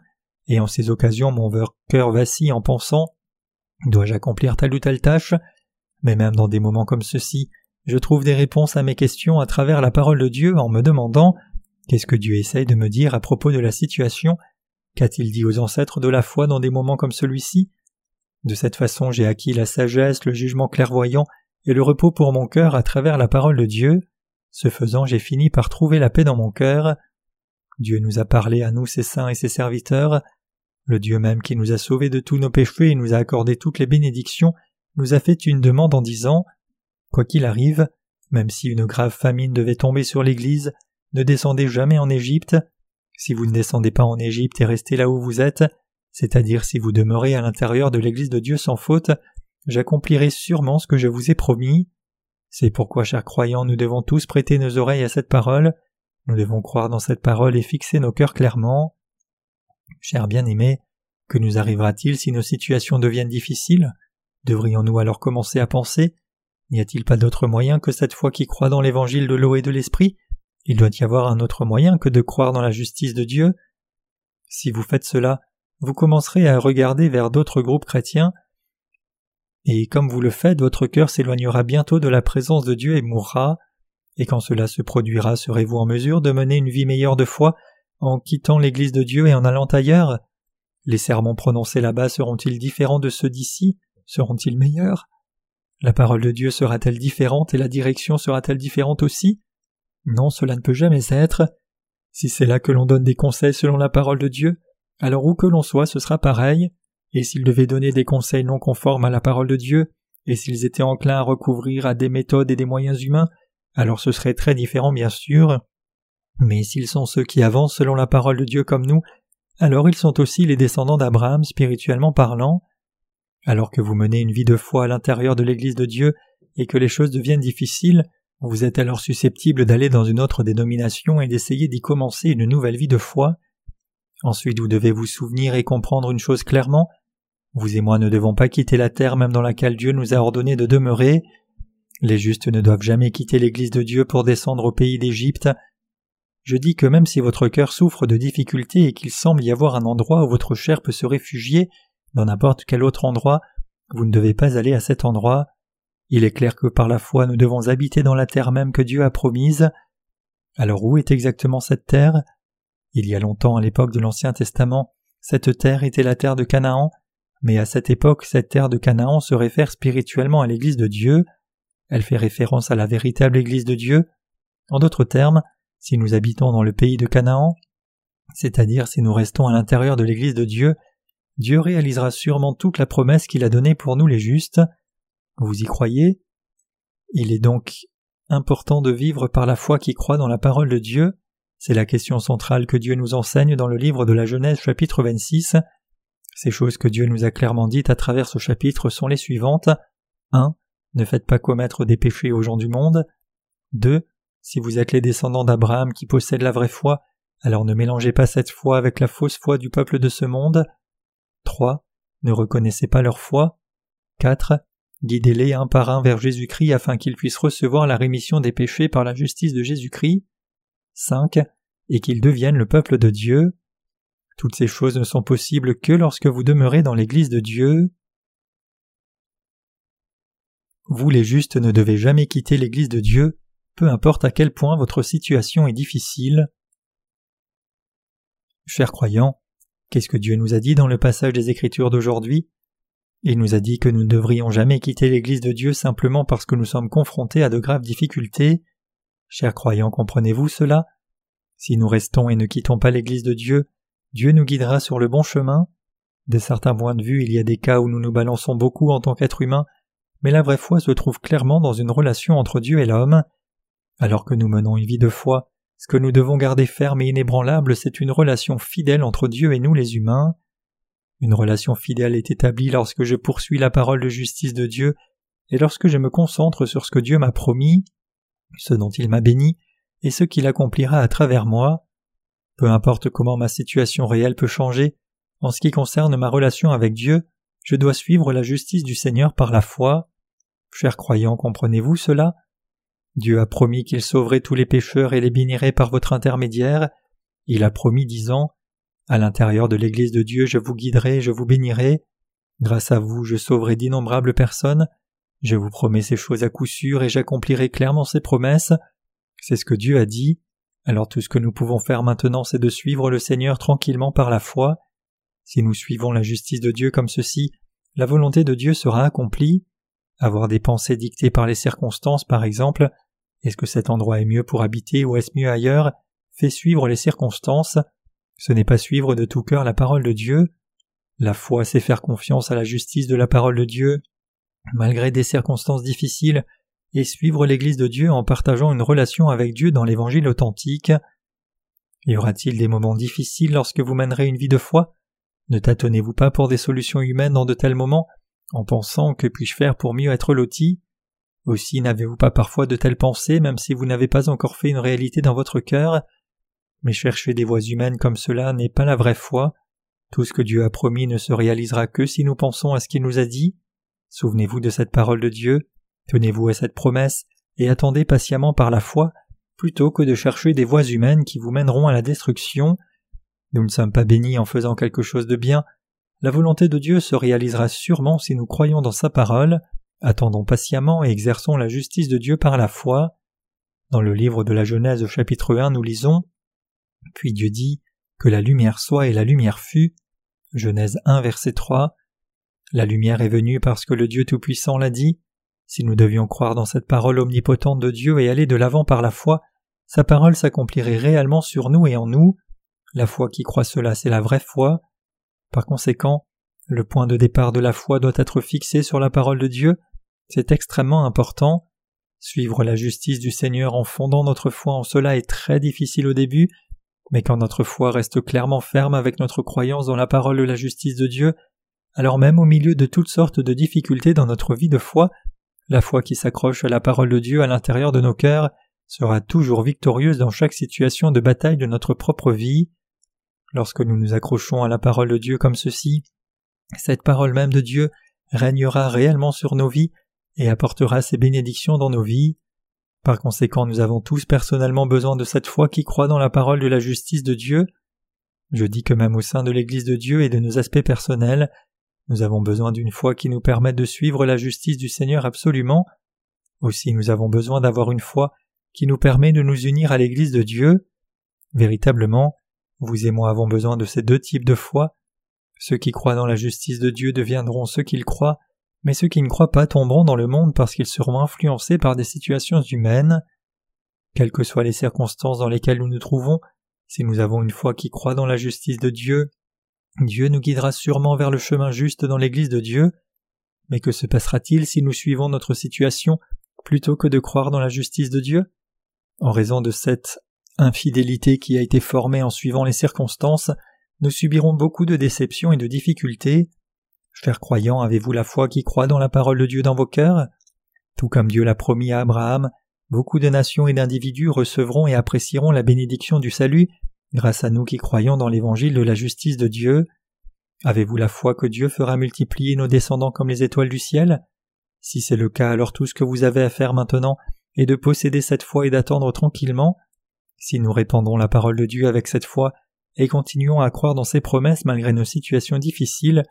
et en ces occasions mon cœur vacille en pensant Dois-je accomplir telle ou telle tâche? Mais même dans des moments comme ceux-ci, je trouve des réponses à mes questions à travers la parole de Dieu en me demandant Qu'est-ce que Dieu essaye de me dire à propos de la situation? Qu'a-t-il dit aux ancêtres de la foi dans des moments comme celui-ci? De cette façon j'ai acquis la sagesse, le jugement clairvoyant et le repos pour mon cœur à travers la parole de Dieu. Ce faisant j'ai fini par trouver la paix dans mon cœur. Dieu nous a parlé à nous ses saints et ses serviteurs. Le Dieu même qui nous a sauvés de tous nos péchés et nous a accordé toutes les bénédictions nous a fait une demande en disant Quoi qu'il arrive, même si une grave famine devait tomber sur l'Église, ne descendez jamais en Égypte. Si vous ne descendez pas en Égypte et restez là où vous êtes, c'est-à-dire si vous demeurez à l'intérieur de l'Église de Dieu sans faute, j'accomplirai sûrement ce que je vous ai promis. C'est pourquoi, chers croyants, nous devons tous prêter nos oreilles à cette parole, nous devons croire dans cette parole et fixer nos cœurs clairement. Chers bien-aimés, que nous arrivera-t-il si nos situations deviennent difficiles? Devrions-nous alors commencer à penser? N'y a-t-il pas d'autre moyen que cette foi qui croit dans l'évangile de l'eau et de l'esprit? Il doit y avoir un autre moyen que de croire dans la justice de Dieu? Si vous faites cela, vous commencerez à regarder vers d'autres groupes chrétiens, et comme vous le faites, votre cœur s'éloignera bientôt de la présence de Dieu et mourra, et quand cela se produira, serez-vous en mesure de mener une vie meilleure de foi en quittant l'Église de Dieu et en allant ailleurs? Les sermons prononcés là-bas seront-ils différents de ceux d'ici? Seront-ils meilleurs? La parole de Dieu sera-t-elle différente et la direction sera-t-elle différente aussi? Non, cela ne peut jamais être. Si c'est là que l'on donne des conseils selon la parole de Dieu, alors où que l'on soit, ce sera pareil, et s'ils devaient donner des conseils non conformes à la parole de Dieu, et s'ils étaient enclins à recouvrir à des méthodes et des moyens humains, alors ce serait très différent bien sûr. Mais s'ils sont ceux qui avancent selon la parole de Dieu comme nous, alors ils sont aussi les descendants d'Abraham spirituellement parlant. Alors que vous menez une vie de foi à l'intérieur de l'Église de Dieu et que les choses deviennent difficiles, vous êtes alors susceptible d'aller dans une autre dénomination et d'essayer d'y commencer une nouvelle vie de foi. Ensuite vous devez vous souvenir et comprendre une chose clairement. Vous et moi ne devons pas quitter la terre même dans laquelle Dieu nous a ordonné de demeurer. Les justes ne doivent jamais quitter l'Église de Dieu pour descendre au pays d'Égypte. Je dis que même si votre cœur souffre de difficultés et qu'il semble y avoir un endroit où votre chair peut se réfugier, dans n'importe quel autre endroit, vous ne devez pas aller à cet endroit. Il est clair que par la foi nous devons habiter dans la terre même que Dieu a promise. Alors où est exactement cette terre? Il y a longtemps, à l'époque de l'Ancien Testament, cette terre était la terre de Canaan, mais à cette époque cette terre de Canaan se réfère spirituellement à l'Église de Dieu. Elle fait référence à la véritable Église de Dieu. En d'autres termes, si nous habitons dans le pays de Canaan, c'est-à-dire si nous restons à l'intérieur de l'Église de Dieu, Dieu réalisera sûrement toute la promesse qu'il a donnée pour nous les justes. Vous y croyez? Il est donc important de vivre par la foi qui croit dans la parole de Dieu. C'est la question centrale que Dieu nous enseigne dans le livre de la Genèse chapitre 26. Ces choses que Dieu nous a clairement dites à travers ce chapitre sont les suivantes. 1. Ne faites pas commettre des péchés aux gens du monde. 2. Si vous êtes les descendants d'Abraham qui possèdent la vraie foi, alors ne mélangez pas cette foi avec la fausse foi du peuple de ce monde. 3. Ne reconnaissez pas leur foi. 4. Guidez-les un par un vers Jésus-Christ afin qu'ils puissent recevoir la rémission des péchés par la justice de Jésus-Christ. 5. Et qu'ils deviennent le peuple de Dieu. Toutes ces choses ne sont possibles que lorsque vous demeurez dans l'Église de Dieu. Vous les justes ne devez jamais quitter l'Église de Dieu, peu importe à quel point votre situation est difficile. Chers croyants, Qu'est-ce que Dieu nous a dit dans le passage des Écritures d'aujourd'hui? Il nous a dit que nous ne devrions jamais quitter l'Église de Dieu simplement parce que nous sommes confrontés à de graves difficultés. Chers croyants, comprenez-vous cela? Si nous restons et ne quittons pas l'Église de Dieu, Dieu nous guidera sur le bon chemin. De certains points de vue, il y a des cas où nous nous balançons beaucoup en tant qu'être humain, mais la vraie foi se trouve clairement dans une relation entre Dieu et l'homme. Alors que nous menons une vie de foi, ce que nous devons garder ferme et inébranlable, c'est une relation fidèle entre Dieu et nous les humains. Une relation fidèle est établie lorsque je poursuis la parole de justice de Dieu et lorsque je me concentre sur ce que Dieu m'a promis, ce dont il m'a béni, et ce qu'il accomplira à travers moi. Peu importe comment ma situation réelle peut changer, en ce qui concerne ma relation avec Dieu, je dois suivre la justice du Seigneur par la foi. Chers croyants, comprenez-vous cela? Dieu a promis qu'il sauverait tous les pécheurs et les bénirait par votre intermédiaire. Il a promis disant À l'intérieur de l'Église de Dieu je vous guiderai, je vous bénirai. Grâce à vous je sauverai d'innombrables personnes. Je vous promets ces choses à coup sûr et j'accomplirai clairement ces promesses. C'est ce que Dieu a dit. Alors tout ce que nous pouvons faire maintenant c'est de suivre le Seigneur tranquillement par la foi. Si nous suivons la justice de Dieu comme ceci, la volonté de Dieu sera accomplie. Avoir des pensées dictées par les circonstances, par exemple, est-ce que cet endroit est mieux pour habiter ou est-ce mieux ailleurs, fait suivre les circonstances. Ce n'est pas suivre de tout cœur la parole de Dieu. La foi, c'est faire confiance à la justice de la parole de Dieu, malgré des circonstances difficiles, et suivre l'Église de Dieu en partageant une relation avec Dieu dans l'Évangile authentique. Y aura-t-il des moments difficiles lorsque vous mènerez une vie de foi? Ne tâtonnez-vous pas pour des solutions humaines dans de tels moments, en pensant que puis-je faire pour mieux être loti? Aussi n'avez-vous pas parfois de telles pensées, même si vous n'avez pas encore fait une réalité dans votre cœur? Mais chercher des voies humaines comme cela n'est pas la vraie foi. Tout ce que Dieu a promis ne se réalisera que si nous pensons à ce qu'il nous a dit. Souvenez-vous de cette parole de Dieu, tenez-vous à cette promesse, et attendez patiemment par la foi, plutôt que de chercher des voies humaines qui vous mèneront à la destruction. Nous ne sommes pas bénis en faisant quelque chose de bien. La volonté de Dieu se réalisera sûrement si nous croyons dans sa parole, attendons patiemment et exerçons la justice de Dieu par la foi. Dans le livre de la Genèse au chapitre 1, nous lisons Puis Dieu dit Que la lumière soit et la lumière fut. Genèse 1, verset 3. La lumière est venue parce que le Dieu Tout-Puissant l'a dit. Si nous devions croire dans cette parole omnipotente de Dieu et aller de l'avant par la foi, sa parole s'accomplirait réellement sur nous et en nous. La foi qui croit cela, c'est la vraie foi. Par conséquent, le point de départ de la foi doit être fixé sur la parole de Dieu. C'est extrêmement important. Suivre la justice du Seigneur en fondant notre foi en cela est très difficile au début, mais quand notre foi reste clairement ferme avec notre croyance dans la parole de la justice de Dieu, alors même au milieu de toutes sortes de difficultés dans notre vie de foi, la foi qui s'accroche à la parole de Dieu à l'intérieur de nos cœurs sera toujours victorieuse dans chaque situation de bataille de notre propre vie. Lorsque nous nous accrochons à la parole de Dieu comme ceci, cette parole même de Dieu régnera réellement sur nos vies et apportera ses bénédictions dans nos vies. Par conséquent, nous avons tous personnellement besoin de cette foi qui croit dans la parole de la justice de Dieu. Je dis que même au sein de l'Église de Dieu et de nos aspects personnels, nous avons besoin d'une foi qui nous permette de suivre la justice du Seigneur absolument. Aussi nous avons besoin d'avoir une foi qui nous permet de nous unir à l'Église de Dieu. Véritablement, vous et moi avons besoin de ces deux types de foi. Ceux qui croient dans la justice de Dieu deviendront ceux qu'ils croient, mais ceux qui ne croient pas tomberont dans le monde parce qu'ils seront influencés par des situations humaines. Quelles que soient les circonstances dans lesquelles nous nous trouvons, si nous avons une foi qui croit dans la justice de Dieu, Dieu nous guidera sûrement vers le chemin juste dans l'Église de Dieu. Mais que se passera-t-il si nous suivons notre situation plutôt que de croire dans la justice de Dieu? En raison de cette infidélité qui a été formée en suivant les circonstances, nous subirons beaucoup de déceptions et de difficultés. Chers croyants, avez-vous la foi qui croit dans la parole de Dieu dans vos cœurs? Tout comme Dieu l'a promis à Abraham, beaucoup de nations et d'individus recevront et apprécieront la bénédiction du salut grâce à nous qui croyons dans l'évangile de la justice de Dieu. Avez-vous la foi que Dieu fera multiplier nos descendants comme les étoiles du ciel? Si c'est le cas, alors tout ce que vous avez à faire maintenant est de posséder cette foi et d'attendre tranquillement. Si nous répandons la parole de Dieu avec cette foi et continuons à croire dans ses promesses malgré nos situations difficiles,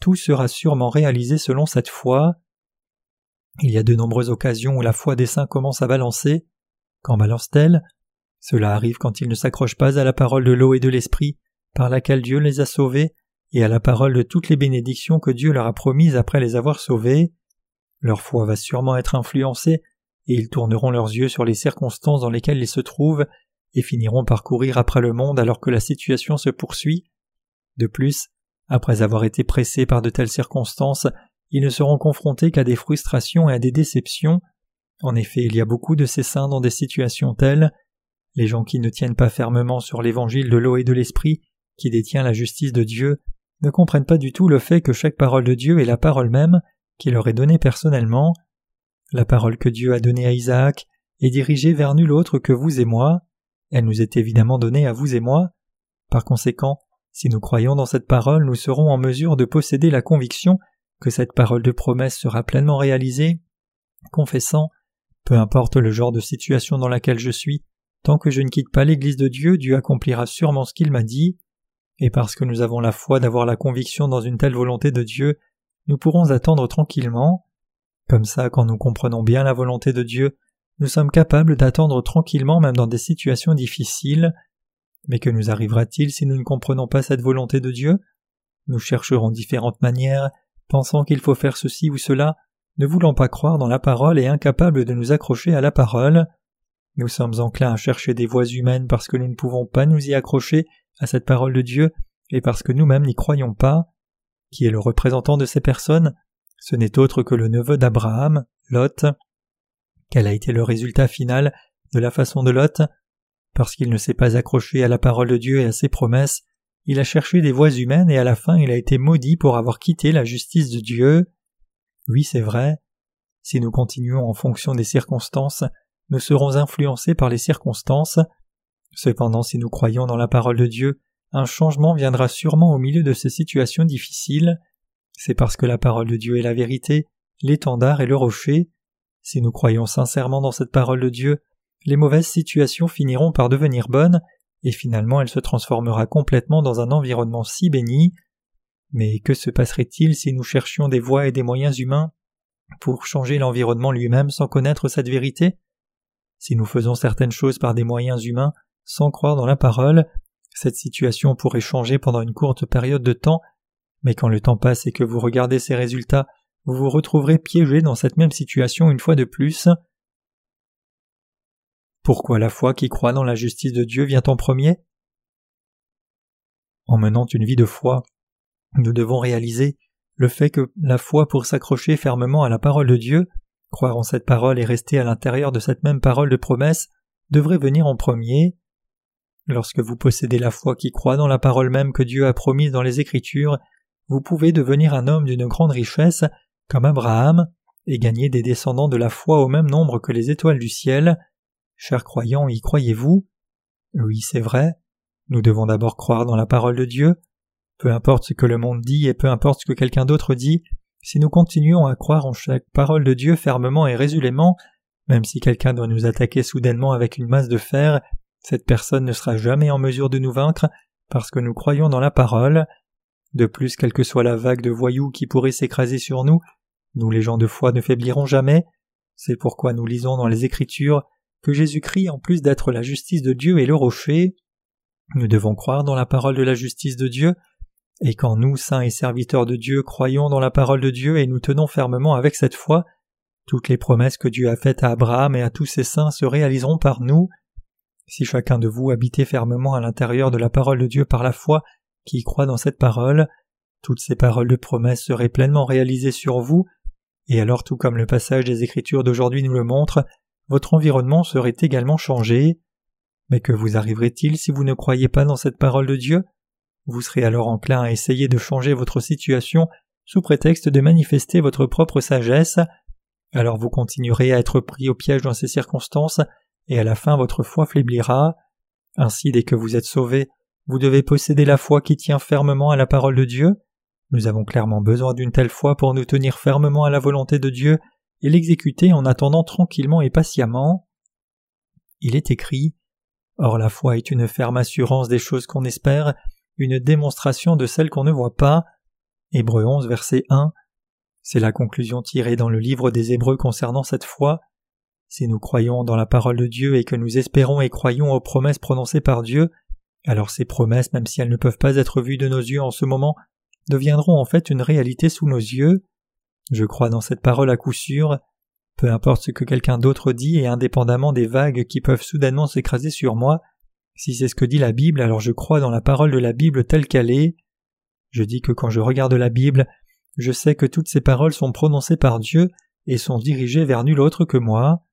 tout sera sûrement réalisé selon cette foi. Il y a de nombreuses occasions où la foi des saints commence à balancer. Quand balance-t-elle? Cela arrive quand ils ne s'accrochent pas à la parole de l'eau et de l'esprit, par laquelle Dieu les a sauvés, et à la parole de toutes les bénédictions que Dieu leur a promises après les avoir sauvés. Leur foi va sûrement être influencée, et ils tourneront leurs yeux sur les circonstances dans lesquelles ils se trouvent, et finiront par courir après le monde alors que la situation se poursuit. De plus, après avoir été pressés par de telles circonstances, ils ne seront confrontés qu'à des frustrations et à des déceptions. En effet, il y a beaucoup de ces saints dans des situations telles, les gens qui ne tiennent pas fermement sur l'évangile de l'eau et de l'esprit, qui détient la justice de Dieu, ne comprennent pas du tout le fait que chaque parole de Dieu est la parole même qui leur est donnée personnellement. La parole que Dieu a donnée à Isaac est dirigée vers nul autre que vous et moi. Elle nous est évidemment donnée à vous et moi. Par conséquent, si nous croyons dans cette parole, nous serons en mesure de posséder la conviction que cette parole de promesse sera pleinement réalisée, confessant, peu importe le genre de situation dans laquelle je suis, Tant que je ne quitte pas l'Église de Dieu, Dieu accomplira sûrement ce qu'il m'a dit, et parce que nous avons la foi d'avoir la conviction dans une telle volonté de Dieu, nous pourrons attendre tranquillement. Comme ça, quand nous comprenons bien la volonté de Dieu, nous sommes capables d'attendre tranquillement même dans des situations difficiles. Mais que nous arrivera-t-il si nous ne comprenons pas cette volonté de Dieu? Nous chercherons différentes manières, pensant qu'il faut faire ceci ou cela, ne voulant pas croire dans la parole et incapables de nous accrocher à la parole. Nous sommes enclins à chercher des voies humaines parce que nous ne pouvons pas nous y accrocher à cette parole de Dieu et parce que nous-mêmes n'y croyons pas. Qui est le représentant de ces personnes? Ce n'est autre que le neveu d'Abraham, Lot. Quel a été le résultat final de la façon de Lot? Parce qu'il ne s'est pas accroché à la parole de Dieu et à ses promesses, il a cherché des voies humaines et à la fin il a été maudit pour avoir quitté la justice de Dieu. Oui, c'est vrai. Si nous continuons en fonction des circonstances, nous serons influencés par les circonstances. Cependant, si nous croyons dans la parole de Dieu, un changement viendra sûrement au milieu de ces situations difficiles. C'est parce que la parole de Dieu est la vérité, l'étendard et le rocher. Si nous croyons sincèrement dans cette parole de Dieu, les mauvaises situations finiront par devenir bonnes, et finalement elle se transformera complètement dans un environnement si béni. Mais que se passerait-il si nous cherchions des voies et des moyens humains pour changer l'environnement lui-même sans connaître cette vérité? Si nous faisons certaines choses par des moyens humains sans croire dans la parole, cette situation pourrait changer pendant une courte période de temps, mais quand le temps passe et que vous regardez ces résultats, vous vous retrouverez piégé dans cette même situation une fois de plus. Pourquoi la foi qui croit dans la justice de Dieu vient en premier? En menant une vie de foi, nous devons réaliser le fait que la foi pour s'accrocher fermement à la parole de Dieu, croire en cette parole et rester à l'intérieur de cette même parole de promesse, devrait venir en premier. Lorsque vous possédez la foi qui croit dans la parole même que Dieu a promise dans les Écritures, vous pouvez devenir un homme d'une grande richesse, comme Abraham, et gagner des descendants de la foi au même nombre que les étoiles du ciel. Chers croyants, y croyez-vous? Oui, c'est vrai. Nous devons d'abord croire dans la parole de Dieu. Peu importe ce que le monde dit et peu importe ce que quelqu'un d'autre dit, si nous continuons à croire en chaque parole de Dieu fermement et résulément, même si quelqu'un doit nous attaquer soudainement avec une masse de fer, cette personne ne sera jamais en mesure de nous vaincre parce que nous croyons dans la parole. De plus, quelle que soit la vague de voyous qui pourrait s'écraser sur nous, nous les gens de foi ne faiblirons jamais. C'est pourquoi nous lisons dans les Écritures que Jésus-Christ, en plus d'être la justice de Dieu, est le rocher. Nous devons croire dans la parole de la justice de Dieu, et quand nous, saints et serviteurs de Dieu, croyons dans la parole de Dieu et nous tenons fermement avec cette foi, toutes les promesses que Dieu a faites à Abraham et à tous ses saints se réaliseront par nous. Si chacun de vous habitait fermement à l'intérieur de la parole de Dieu par la foi, qui croit dans cette parole, toutes ces paroles de promesses seraient pleinement réalisées sur vous, et alors tout comme le passage des Écritures d'aujourd'hui nous le montre, votre environnement serait également changé. Mais que vous arriverait-il si vous ne croyez pas dans cette parole de Dieu? Vous serez alors enclin à essayer de changer votre situation sous prétexte de manifester votre propre sagesse. Alors vous continuerez à être pris au piège dans ces circonstances, et à la fin votre foi faiblira. Ainsi, dès que vous êtes sauvé, vous devez posséder la foi qui tient fermement à la parole de Dieu. Nous avons clairement besoin d'une telle foi pour nous tenir fermement à la volonté de Dieu et l'exécuter en attendant tranquillement et patiemment. Il est écrit Or la foi est une ferme assurance des choses qu'on espère, une démonstration de celles qu'on ne voit pas. Hébreux 11, verset 1. C'est la conclusion tirée dans le livre des Hébreux concernant cette foi. Si nous croyons dans la parole de Dieu et que nous espérons et croyons aux promesses prononcées par Dieu, alors ces promesses, même si elles ne peuvent pas être vues de nos yeux en ce moment, deviendront en fait une réalité sous nos yeux. Je crois dans cette parole à coup sûr. Peu importe ce que quelqu'un d'autre dit et indépendamment des vagues qui peuvent soudainement s'écraser sur moi, si c'est ce que dit la Bible, alors je crois dans la parole de la Bible telle qu'elle est. Je dis que quand je regarde la Bible, je sais que toutes ces paroles sont prononcées par Dieu et sont dirigées vers nul autre que moi.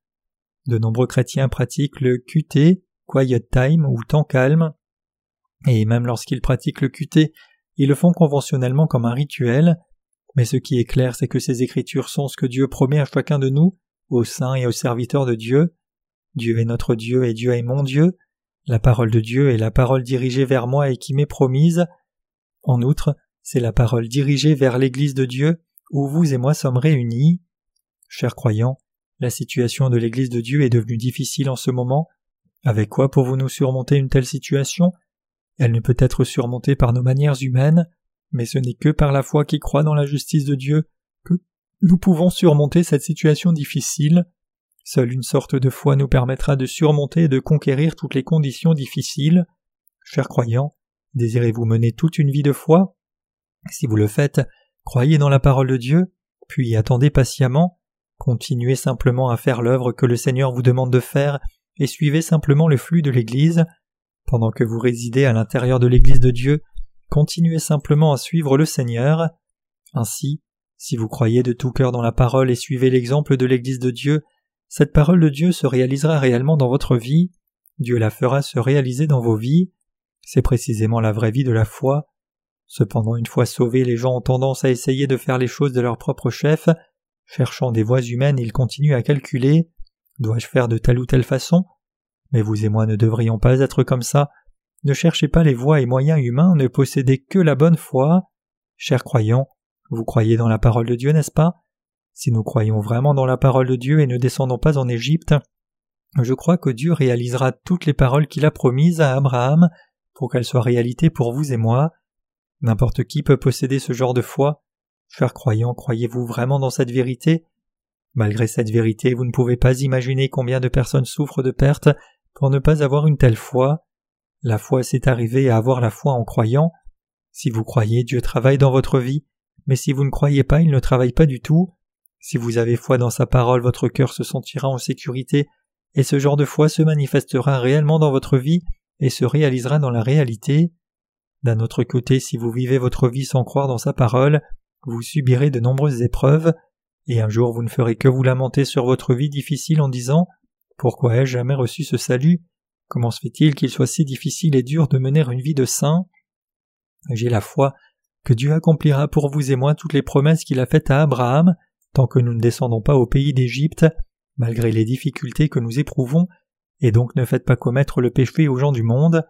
De nombreux chrétiens pratiquent le QT, Quiet Time ou temps calme, et même lorsqu'ils pratiquent le QT, ils le font conventionnellement comme un rituel, mais ce qui est clair, c'est que ces écritures sont ce que Dieu promet à chacun de nous, aux saints et aux serviteurs de Dieu. Dieu est notre Dieu et Dieu est mon Dieu. La parole de Dieu est la parole dirigée vers moi et qui m'est promise. En outre, c'est la parole dirigée vers l'Église de Dieu, où vous et moi sommes réunis. Chers croyants, la situation de l'Église de Dieu est devenue difficile en ce moment. Avec quoi pouvons-nous surmonter une telle situation? Elle ne peut être surmontée par nos manières humaines mais ce n'est que par la foi qui croit dans la justice de Dieu que nous pouvons surmonter cette situation difficile. Seule une sorte de foi nous permettra de surmonter et de conquérir toutes les conditions difficiles. Chers croyants, désirez-vous mener toute une vie de foi? Si vous le faites, croyez dans la parole de Dieu, puis attendez patiemment, continuez simplement à faire l'œuvre que le Seigneur vous demande de faire, et suivez simplement le flux de l'Église. Pendant que vous résidez à l'intérieur de l'Église de Dieu, continuez simplement à suivre le Seigneur. Ainsi, si vous croyez de tout cœur dans la parole et suivez l'exemple de l'Église de Dieu, cette parole de Dieu se réalisera réellement dans votre vie, Dieu la fera se réaliser dans vos vies. C'est précisément la vraie vie de la foi. Cependant, une fois sauvés, les gens ont tendance à essayer de faire les choses de leur propre chef. Cherchant des voies humaines, ils continuent à calculer Dois-je faire de telle ou telle façon? Mais vous et moi ne devrions pas être comme ça. Ne cherchez pas les voies et moyens humains, ne possédez que la bonne foi. Chers croyants, vous croyez dans la parole de Dieu, n'est-ce pas? Si nous croyons vraiment dans la parole de Dieu et ne descendons pas en Égypte, je crois que Dieu réalisera toutes les paroles qu'il a promises à Abraham pour qu'elles soient réalité pour vous et moi. N'importe qui peut posséder ce genre de foi. Chers croyants, croyez-vous vraiment dans cette vérité? Malgré cette vérité, vous ne pouvez pas imaginer combien de personnes souffrent de pertes pour ne pas avoir une telle foi. La foi, c'est arriver à avoir la foi en croyant. Si vous croyez, Dieu travaille dans votre vie, mais si vous ne croyez pas, il ne travaille pas du tout. Si vous avez foi dans sa parole, votre cœur se sentira en sécurité, et ce genre de foi se manifestera réellement dans votre vie et se réalisera dans la réalité. D'un autre côté, si vous vivez votre vie sans croire dans sa parole, vous subirez de nombreuses épreuves, et un jour vous ne ferez que vous lamenter sur votre vie difficile en disant Pourquoi ai-je jamais reçu ce salut? Comment se fait-il qu'il soit si difficile et dur de mener une vie de saint? J'ai la foi que Dieu accomplira pour vous et moi toutes les promesses qu'il a faites à Abraham, tant que nous ne descendons pas au pays d'Égypte, malgré les difficultés que nous éprouvons, et donc ne faites pas commettre le péché aux gens du monde.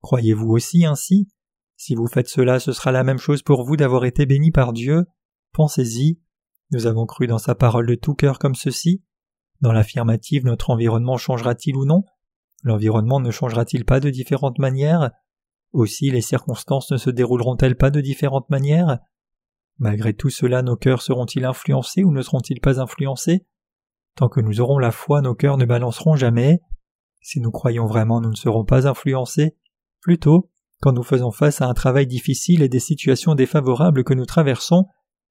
Croyez-vous aussi ainsi? Si vous faites cela, ce sera la même chose pour vous d'avoir été béni par Dieu. Pensez-y. Nous avons cru dans sa parole de tout cœur comme ceci. Dans l'affirmative, notre environnement changera-t-il ou non? L'environnement ne changera-t-il pas de différentes manières? Aussi les circonstances ne se dérouleront-elles pas de différentes manières? Malgré tout cela, nos cœurs seront-ils influencés ou ne seront-ils pas influencés? Tant que nous aurons la foi, nos cœurs ne balanceront jamais. Si nous croyons vraiment, nous ne serons pas influencés. Plutôt, quand nous faisons face à un travail difficile et des situations défavorables que nous traversons,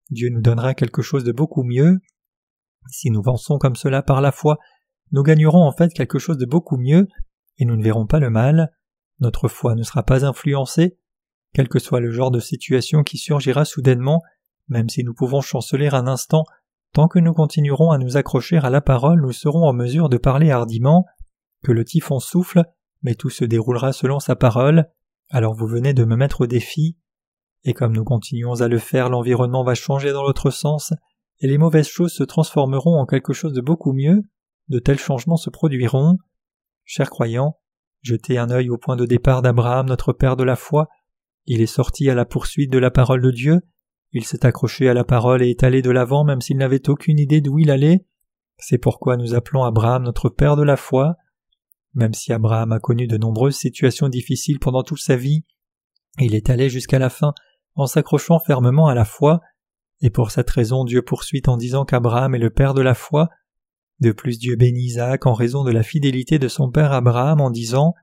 Dieu nous donnera quelque chose de beaucoup mieux. Si nous pensons comme cela par la foi, nous gagnerons en fait quelque chose de beaucoup mieux, et nous ne verrons pas le mal. Notre foi ne sera pas influencée. Quel que soit le genre de situation qui surgira soudainement, même si nous pouvons chanceler un instant, tant que nous continuerons à nous accrocher à la parole, nous serons en mesure de parler hardiment. Que le typhon souffle, mais tout se déroulera selon sa parole. Alors vous venez de me mettre au défi. Et comme nous continuons à le faire, l'environnement va changer dans l'autre sens, et les mauvaises choses se transformeront en quelque chose de beaucoup mieux, de tels changements se produiront. Chers croyants, jetez un œil au point de départ d'Abraham, notre Père de la foi. Il est sorti à la poursuite de la parole de Dieu, il s'est accroché à la parole et est allé de l'avant même s'il n'avait aucune idée d'où il allait. C'est pourquoi nous appelons Abraham notre Père de la foi. Même si Abraham a connu de nombreuses situations difficiles pendant toute sa vie, il est allé jusqu'à la fin en s'accrochant fermement à la foi, et pour cette raison Dieu poursuit en disant qu'Abraham est le père de la foi. De plus Dieu bénit Isaac en raison de la fidélité de son père Abraham en disant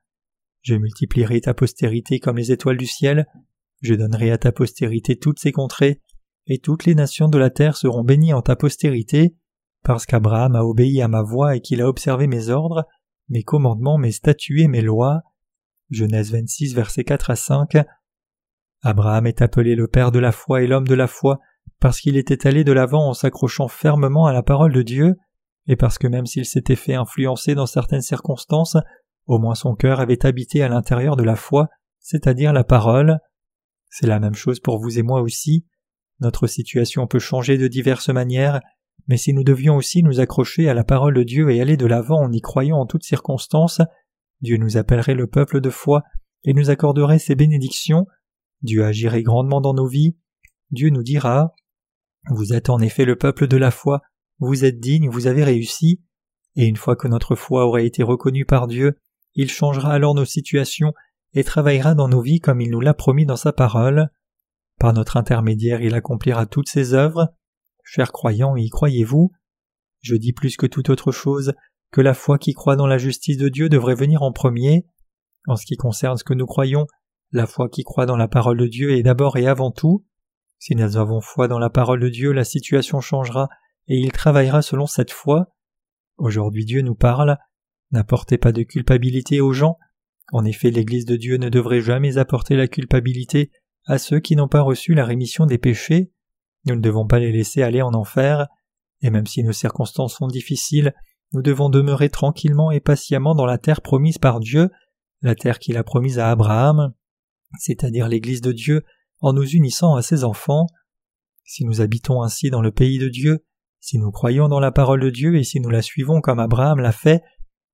Je multiplierai ta postérité comme les étoiles du ciel, je donnerai à ta postérité toutes ces contrées, et toutes les nations de la terre seront bénies en ta postérité, parce qu'Abraham a obéi à ma voix et qu'il a observé mes ordres, mes commandements, mes statuts et mes lois. Genèse 26, versets 4 à 5. Abraham est appelé le père de la foi et l'homme de la foi parce qu'il était allé de l'avant en s'accrochant fermement à la parole de Dieu, et parce que même s'il s'était fait influencer dans certaines circonstances, au moins son cœur avait habité à l'intérieur de la foi, c'est-à-dire la parole. C'est la même chose pour vous et moi aussi. Notre situation peut changer de diverses manières, mais si nous devions aussi nous accrocher à la parole de Dieu et aller de l'avant en y croyant en toutes circonstances, Dieu nous appellerait le peuple de foi et nous accorderait ses bénédictions, Dieu agirait grandement dans nos vies, Dieu nous dira Vous êtes en effet le peuple de la foi, vous êtes digne, vous avez réussi, et une fois que notre foi aurait été reconnue par Dieu, il changera alors nos situations et travaillera dans nos vies comme il nous l'a promis dans sa parole. Par notre intermédiaire, il accomplira toutes ses œuvres. Chers croyants, y croyez-vous? Je dis plus que toute autre chose que la foi qui croit dans la justice de Dieu devrait venir en premier. En ce qui concerne ce que nous croyons, la foi qui croit dans la parole de Dieu est d'abord et avant tout. Si nous avons foi dans la parole de Dieu, la situation changera et il travaillera selon cette foi. Aujourd'hui Dieu nous parle. N'apportez pas de culpabilité aux gens. En effet, l'Église de Dieu ne devrait jamais apporter la culpabilité à ceux qui n'ont pas reçu la rémission des péchés. Nous ne devons pas les laisser aller en enfer. Et même si nos circonstances sont difficiles, nous devons demeurer tranquillement et patiemment dans la terre promise par Dieu, la terre qu'il a promise à Abraham, c'est-à-dire l'Église de Dieu, en nous unissant à ses enfants. Si nous habitons ainsi dans le pays de Dieu, si nous croyons dans la parole de Dieu et si nous la suivons comme Abraham l'a fait,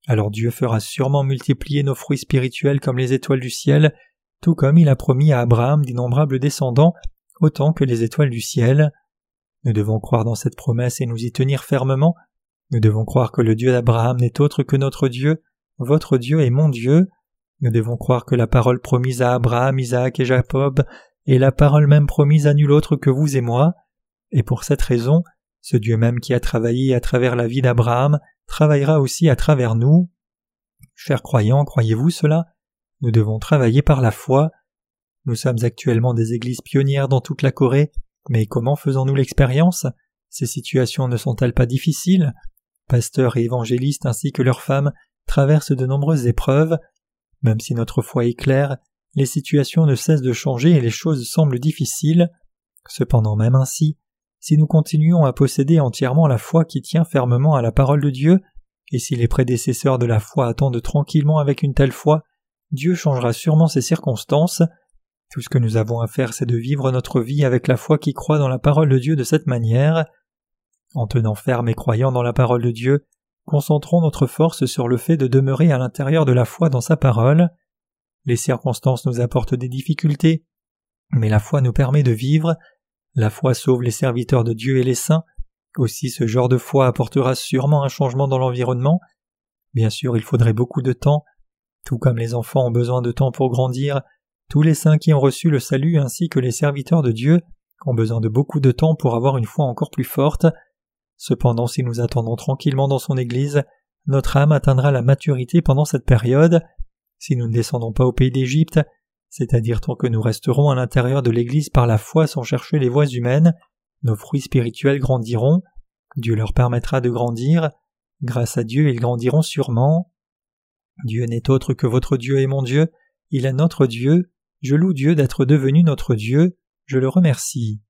alors Dieu fera sûrement multiplier nos fruits spirituels comme les étoiles du ciel, tout comme il a promis à Abraham d'innombrables descendants, autant que les étoiles du ciel. Nous devons croire dans cette promesse et nous y tenir fermement. Nous devons croire que le Dieu d'Abraham n'est autre que notre Dieu, votre Dieu et mon Dieu. Nous devons croire que la parole promise à Abraham, Isaac et Jacob est la parole même promise à nul autre que vous et moi. Et pour cette raison, ce Dieu même qui a travaillé à travers la vie d'Abraham travaillera aussi à travers nous. Chers croyants, croyez-vous cela? Nous devons travailler par la foi. Nous sommes actuellement des églises pionnières dans toute la Corée, mais comment faisons-nous l'expérience? Ces situations ne sont-elles pas difficiles? Pasteurs et évangélistes ainsi que leurs femmes traversent de nombreuses épreuves. Même si notre foi est claire, les situations ne cessent de changer et les choses semblent difficiles. Cependant même ainsi, si nous continuons à posséder entièrement la foi qui tient fermement à la parole de Dieu, et si les prédécesseurs de la foi attendent tranquillement avec une telle foi, Dieu changera sûrement ses circonstances. Tout ce que nous avons à faire, c'est de vivre notre vie avec la foi qui croit dans la parole de Dieu de cette manière. En tenant ferme et croyant dans la parole de Dieu, concentrons notre force sur le fait de demeurer à l'intérieur de la foi dans sa parole. Les circonstances nous apportent des difficultés, mais la foi nous permet de vivre, la foi sauve les serviteurs de Dieu et les saints. Aussi ce genre de foi apportera sûrement un changement dans l'environnement. Bien sûr, il faudrait beaucoup de temps. Tout comme les enfants ont besoin de temps pour grandir, tous les saints qui ont reçu le salut ainsi que les serviteurs de Dieu ont besoin de beaucoup de temps pour avoir une foi encore plus forte. Cependant, si nous attendons tranquillement dans son Église, notre âme atteindra la maturité pendant cette période. Si nous ne descendons pas au pays d'Égypte, c'est-à-dire tant que nous resterons à l'intérieur de l'Église par la foi sans chercher les voies humaines, nos fruits spirituels grandiront, Dieu leur permettra de grandir, grâce à Dieu ils grandiront sûrement. Dieu n'est autre que votre Dieu et mon Dieu, il est notre Dieu, je loue Dieu d'être devenu notre Dieu, je le remercie.